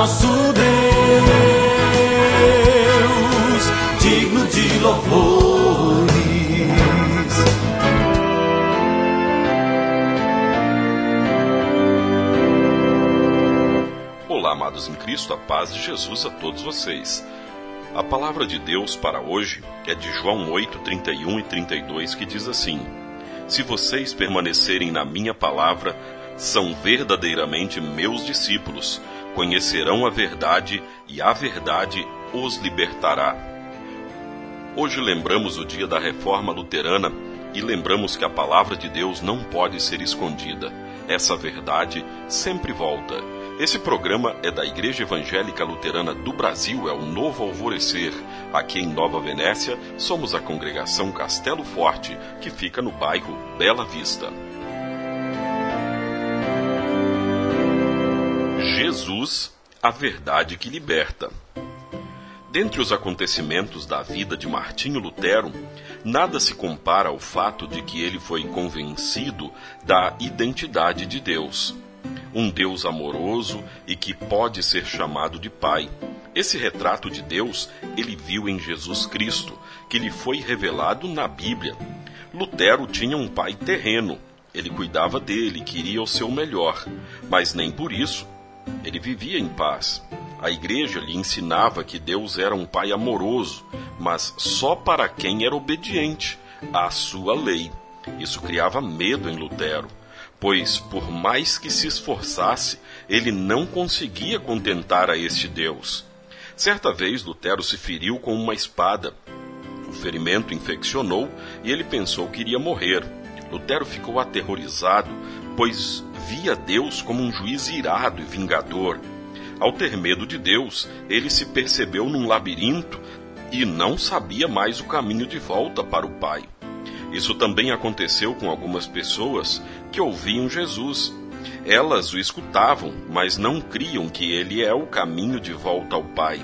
nosso Deus, digno de louvores. Olá, amados em Cristo, a paz de Jesus a todos vocês. A palavra de Deus para hoje é de João 8, 31 e 32, que diz assim: Se vocês permanecerem na minha palavra, são verdadeiramente meus discípulos, conhecerão a verdade e a verdade os libertará. Hoje lembramos o dia da reforma luterana e lembramos que a palavra de Deus não pode ser escondida. Essa verdade sempre volta. Esse programa é da Igreja Evangélica Luterana do Brasil, é o Novo Alvorecer. Aqui em Nova Venécia, somos a congregação Castelo Forte, que fica no bairro Bela Vista. Jesus, a verdade que liberta. Dentre os acontecimentos da vida de Martinho Lutero, nada se compara ao fato de que ele foi convencido da identidade de Deus. Um Deus amoroso e que pode ser chamado de Pai. Esse retrato de Deus ele viu em Jesus Cristo, que lhe foi revelado na Bíblia. Lutero tinha um pai terreno, ele cuidava dele, queria o seu melhor, mas nem por isso ele vivia em paz. A igreja lhe ensinava que Deus era um pai amoroso, mas só para quem era obediente à sua lei. Isso criava medo em Lutero, pois, por mais que se esforçasse, ele não conseguia contentar a este Deus. Certa vez, Lutero se feriu com uma espada. O ferimento infeccionou e ele pensou que iria morrer. Lutero ficou aterrorizado, pois via Deus como um juiz irado e vingador. Ao ter medo de Deus, ele se percebeu num labirinto e não sabia mais o caminho de volta para o Pai. Isso também aconteceu com algumas pessoas que ouviam Jesus. Elas o escutavam, mas não criam que ele é o caminho de volta ao Pai.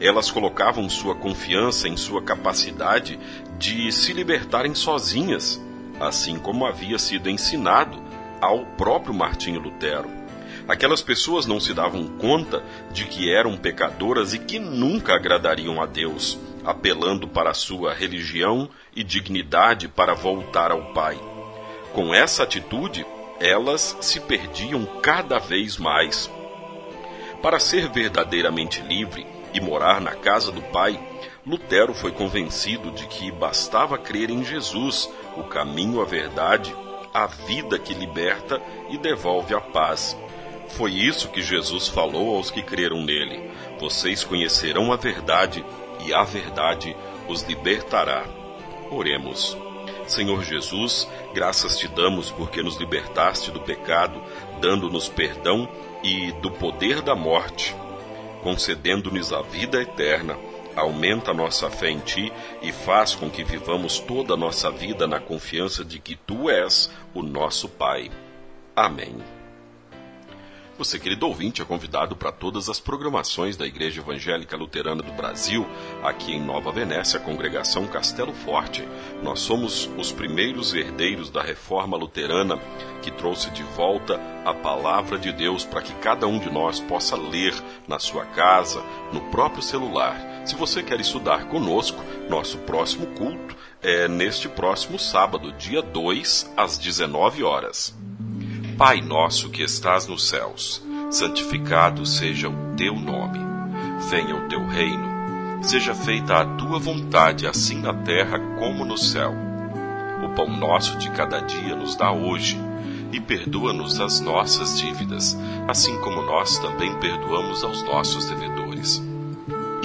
Elas colocavam sua confiança em sua capacidade de se libertarem sozinhas, assim como havia sido ensinado ao próprio Martinho Lutero. Aquelas pessoas não se davam conta de que eram pecadoras e que nunca agradariam a Deus, apelando para a sua religião e dignidade para voltar ao Pai. Com essa atitude, elas se perdiam cada vez mais. Para ser verdadeiramente livre e morar na casa do Pai, Lutero foi convencido de que bastava crer em Jesus, o caminho, a verdade a vida que liberta e devolve a paz. Foi isso que Jesus falou aos que creram nele: Vocês conhecerão a verdade, e a verdade os libertará. Oremos. Senhor Jesus, graças te damos porque nos libertaste do pecado, dando-nos perdão e do poder da morte, concedendo-nos a vida eterna aumenta nossa fé em Ti e faz com que vivamos toda a nossa vida na confiança de que Tu és o nosso Pai. Amém. Você, querido ouvinte, é convidado para todas as programações da Igreja Evangélica Luterana do Brasil, aqui em Nova Venécia, congregação Castelo Forte. Nós somos os primeiros herdeiros da reforma luterana que trouxe de volta a palavra de Deus para que cada um de nós possa ler na sua casa, no próprio celular. Se você quer estudar conosco, nosso próximo culto é neste próximo sábado, dia 2, às 19 horas. Pai nosso que estás nos céus, santificado seja o teu nome. Venha o teu reino. Seja feita a tua vontade, assim na terra como no céu. O pão nosso de cada dia nos dá hoje, e perdoa-nos as nossas dívidas, assim como nós também perdoamos aos nossos devedores.